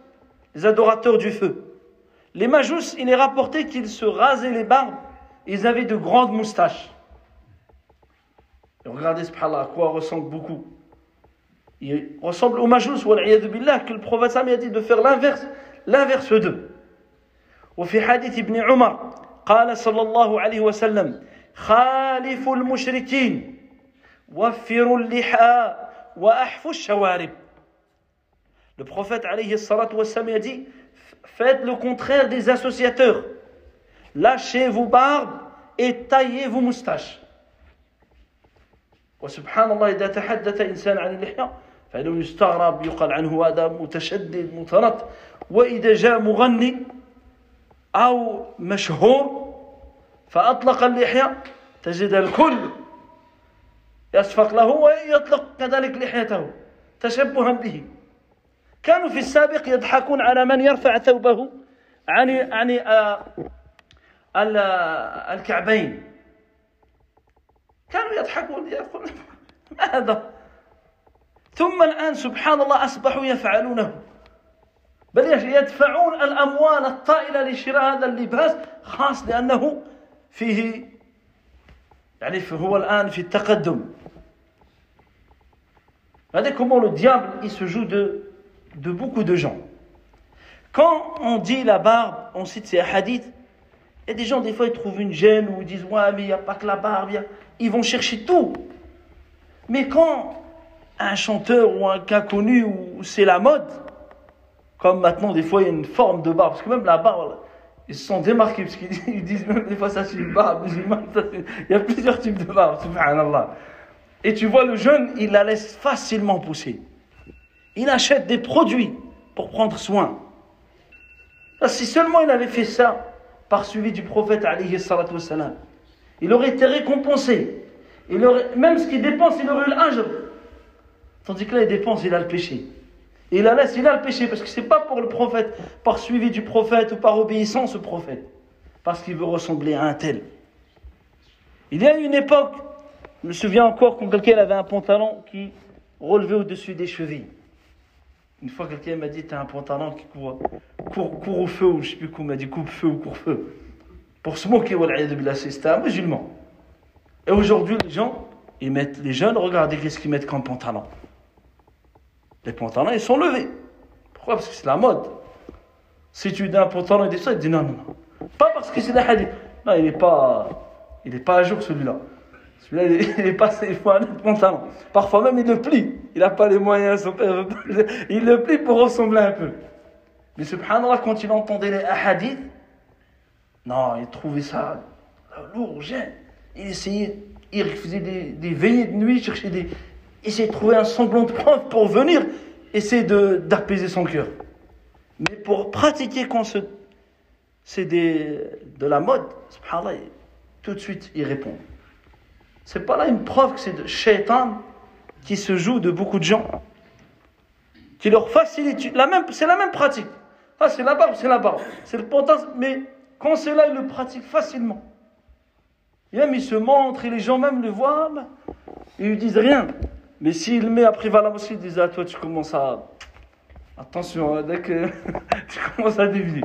les adorateurs du feu. Les majous, il est rapporté qu'ils se rasaient les barbes, ils avaient de grandes moustaches. Et regardez, subhanallah, à quoi ressemble beaucoup. Il ressemble aux majous, wal'iyadu billah, que le prophète Sam a dit de faire l'inverse, l'inverse d'eux. عمر قال صلى الله عليه وسلم خالفوا المشركين وفروا اللحى وأحفوا الشوارب Le prophète alayhi salatu wassalam a dit Faites le contraire des associateurs. Lâchez vos barbes et taillez vos moustaches. وسبحان الله إذا تحدث إنسان عن اللحية فإنه يستغرب يقال عنه هذا متشدد متنط وإذا جاء مغني أو مشهور فأطلق اللحية تجد الكل يصفق له ويطلق كذلك لحيته تشبها به. كانوا في السابق يضحكون على من يرفع ثوبه عن عن آه، ال- الكعبين. كانوا يضحكون يقولون ما هذا؟ ثم الآن سبحان الله أصبحوا يفعلونه بل يدفعون الأموال الطائلة لشراء هذا اللباس خاص لأنه فيه يعني هو الآن في التقدم Regardez comment le diable il se joue de, de beaucoup de gens. Quand on dit la barbe, on cite ces hadiths, il y a des gens, des fois, ils trouvent une gêne ou ils disent Ouais, mais il n'y a pas que la barbe, ils vont chercher tout. Mais quand un chanteur ou un cas connu où c'est la mode, comme maintenant, des fois, il y a une forme de barbe, parce que même la barbe, ils se sont démarqués, parce qu'ils disent même des fois, ça c'est une barbe musulmane, il y a plusieurs types de barbe, subhanallah. Et tu vois, le jeune, il la laisse facilement pousser. Il achète des produits pour prendre soin. Si seulement il avait fait ça, par suivi du prophète, il aurait été récompensé. Il aurait, même ce qu'il dépense, il aurait eu l'âge. Tandis que là, il dépense, il a le péché. Et il la laisse, il a le péché, parce que c'est pas pour le prophète, par suivi du prophète ou par obéissance au prophète, parce qu'il veut ressembler à un tel. Il y a une époque, je me souviens encore quand quelqu'un avait un pantalon qui relevait au-dessus des chevilles. Une fois, quelqu'un m'a dit T'as un pantalon qui court, court, au feu, ou je sais plus quoi, m'a dit coupe-feu ou court-feu. Pour se moquer, c'était un musulman. Et aujourd'hui, les gens, ils mettent, les jeunes, regardez qu'est-ce qu'ils mettent comme pantalon. Les pantalons, ils sont levés. Pourquoi? Parce que c'est la mode. Si tu dis un pantalon et des ça, il dit non, non, non. Pas parce que c'est la hadith. Non, il n'est pas, il est pas à jour celui-là. Celui-là, il est pas, il faut un pantalon. Parfois même, il le plie. Il n'a pas les moyens, son père, il le plie pour ressembler un peu. Mais subhanallah, quand il entendait les hadiths, non, il trouvait ça lourd. Il essayait, il faisait des, des veillées de nuit, cherchait des, essayer de trouver un semblant de preuve pour venir essayer d'apaiser son cœur. Mais pour pratiquer quand c'est de la mode, tout de suite il répond. C'est pas là une preuve que c'est de shaitan qui se joue de beaucoup de gens, qui leur facilite. La même, c'est la même pratique. Ah, c'est la barbe, c'est la barbe. C'est le mais quand c'est là, il le pratique facilement. Et même il se montre et les gens même le voient, ils lui disent rien. Mais s'il met après va la mosquée, il dit à toi, tu commences à. Attention, dès que tu commences à dévier.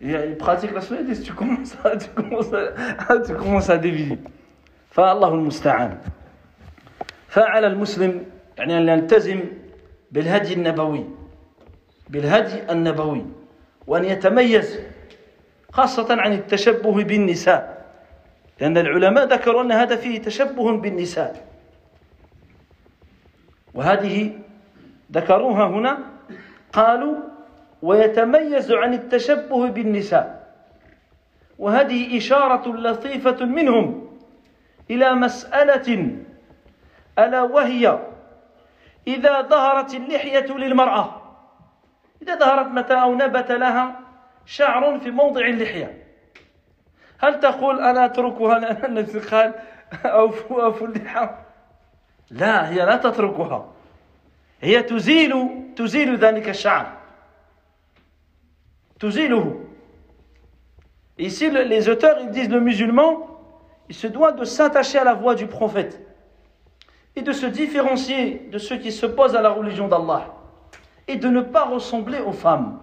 Et il pratique la sunna, il dit tu commences à, tu commences à, tu commences à dévier. فالله المستعان فعلى المسلم يعني أن يلتزم بالهدي النبوي بالهدي النبوي وأن يتميز خاصة عن التشبه بالنساء لأن العلماء ذكروا أن هذا فيه تشبه بالنساء وهذه ذكروها هنا قالوا ويتميز عن التشبه بالنساء. وهذه إشارة لطيفة منهم إلى مسألة ألا وهي إذا ظهرت اللحية للمرأة. إذا ظهرت متى أو نبت لها شعر في موضع اللحية. هل تقول أنا أتركها لأن قال أوفو اللحى؟ لا هي لا تتركها هي تزيل تزيل ذلك الشعر تزيله Ici, les auteurs ils disent le musulman, il se doit de s'attacher à la voix du prophète et de se différencier de ceux qui s'opposent à la religion d'Allah et de ne pas ressembler aux femmes.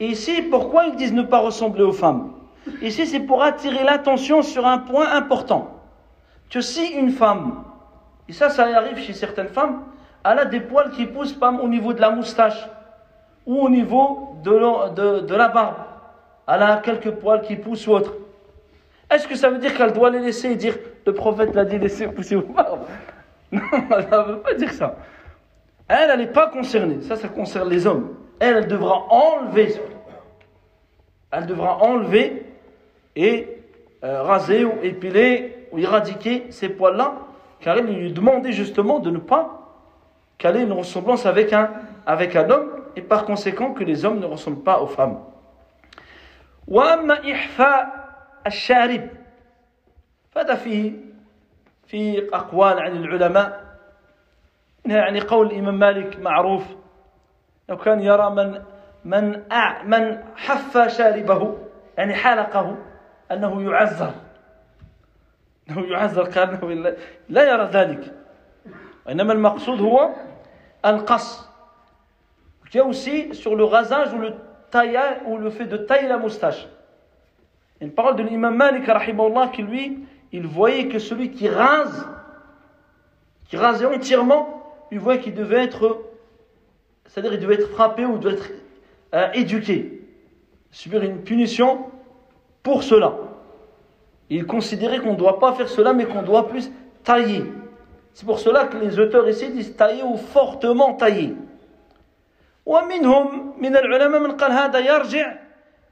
Et ici, pourquoi ils disent ne pas ressembler aux femmes Ici, c'est pour attirer l'attention sur un point important. Que si une femme et ça, ça arrive chez certaines femmes. Elle a des poils qui poussent au niveau de la moustache ou au niveau de, de, la barbe. Elle a quelques poils qui poussent ou autre. Est-ce que ça veut dire qu'elle doit les laisser et dire le prophète l'a dit laisser pousser vos barbes? Non, elle ne veut pas dire ça. Elle, elle n'est pas concernée. Ça, ça concerne les hommes. Elle, elle devra enlever. Elle devra enlever et euh, raser ou épiler ou éradiquer ces poils-là car il lui demandait justement de ne pas caler une ressemblance avec un, avec un homme, et par conséquent que les hommes ne ressemblent pas aux femmes. وأما إحفاء الشارب فهذا فيه في أقوال عن العلماء يعني قول الإمام مالك معروف لو كان يرى من من من حف شاربه يعني حلقه أنه يعذر أنه يعذر كأنه لا يرى ذلك إنما المقصود هو القص Il y a aussi sur le rasage ou le, taillage, ou le fait de tailler la moustache. Une parole de l'imam Malik rahimahullah qui lui, il voyait que celui qui rase, qui rasait entièrement, il voyait qu'il devait être, c'est-à-dire il devait être frappé ou devait être euh, éduqué, subir une punition pour cela. Il considérait qu'on ne doit pas faire cela, mais qu'on doit plus tailler. C'est pour cela que les auteurs ici disent tailler ou fortement tailler. ومنهم من العلماء من قال هذا يرجع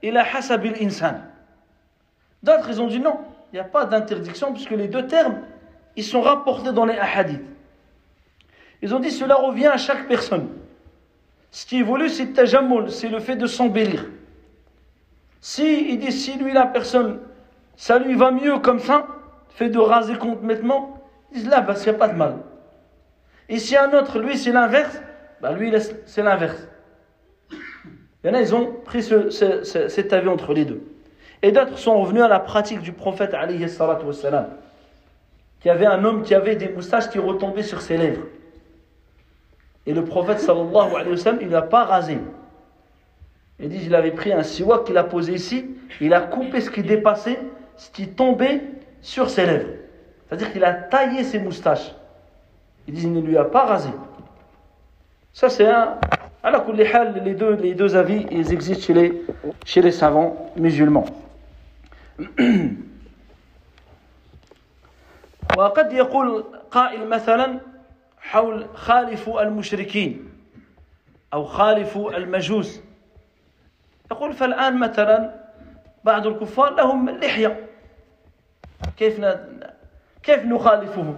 إلى حسب الإنسان D'autres, ils ont dit non, il n'y a pas d'interdiction puisque les deux termes, ils sont rapportés dans les hadiths. Ils ont dit cela revient à chaque personne. Ce qui évolue, c'est tajammul, c'est le fait de s'embellir. Si il dit si lui la personne, ça lui va mieux comme ça, fait de raser complètement, ils disent là, bah, il n'y a pas de mal. Et si un autre, lui, c'est l'inverse, bah, lui, c'est l'inverse. Il y en a, ils ont pris ce, cet avis entre les deux. Et d'autres sont revenus à la pratique du prophète alayhi salatu wassalam, qui avait un homme qui avait des moustaches qui retombaient sur ses lèvres. Et le prophète sallallahu alayhi wa sallam, il ne l'a pas rasé. Il dit, il avait pris un siwak qu'il a posé ici, il a coupé ce qui dépassait, ce qui tombait sur ses lèvres. C'est-à-dire qu'il a taillé ses moustaches. Il dit, il ne lui a pas rasé. Ça, c'est un. Alors, les deux, les deux avis, ils existent chez les, chez les savants musulmans. وقد يقول قائل مثلا حول خالفوا المشركين أو خالفوا المجوس يقول فالآن مثلا بعض الكفار لهم لحية كيف كيف نخالفهم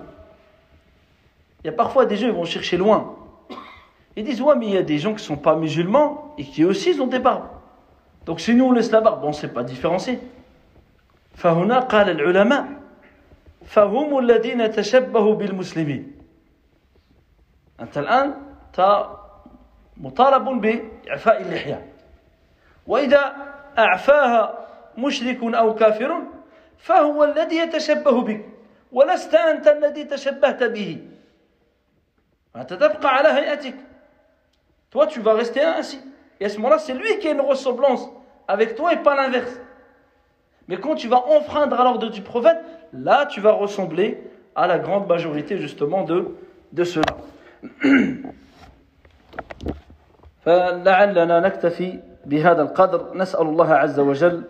Il y a parfois des gens qui vont chercher loin. Ils disent Ouais, mais il y a des gens qui ne sont pas musulmans et qui aussi ont des barbes. Donc si nous on laisse la barbe, bon, on ne sait pas différencier. فهنا قال العلماء فهم الذين تشبهوا بالمسلمين أنت الآن مطالب بإعفاء اللحية وإذا أعفاها مشرك أو كافر فهو الذي يتشبه بك ولست أنت الذي تشبهت به أنت تبقى على هيئتك Toi, tu vas rester ainsi. Et à ce moment-là, c'est lui qui a une ressemblance avec toi et pas l'inverse. Mais quand tu vas enfreindre à l'ordre du prophète, là, tu vas ressembler à la grande majorité justement de, de ceux-là. فلعلنا نكتفي بهذا القدر نسأل الله عز وجل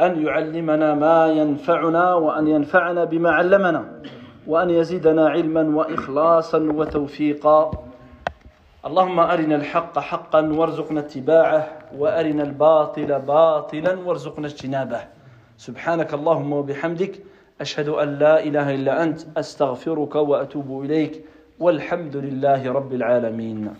أن يعلمنا ما ينفعنا وأن ينفعنا بما علمنا وأن يزيدنا علما وإخلاصا وتوفيقا. اللهم أرنا الحق حقا وارزقنا اتباعه وأرنا الباطل باطلا وارزقنا اجتنابه. سبحانك اللهم وبحمدك أشهد أن لا إله إلا أنت أستغفرك وأتوب إليك والحمد لله رب العالمين.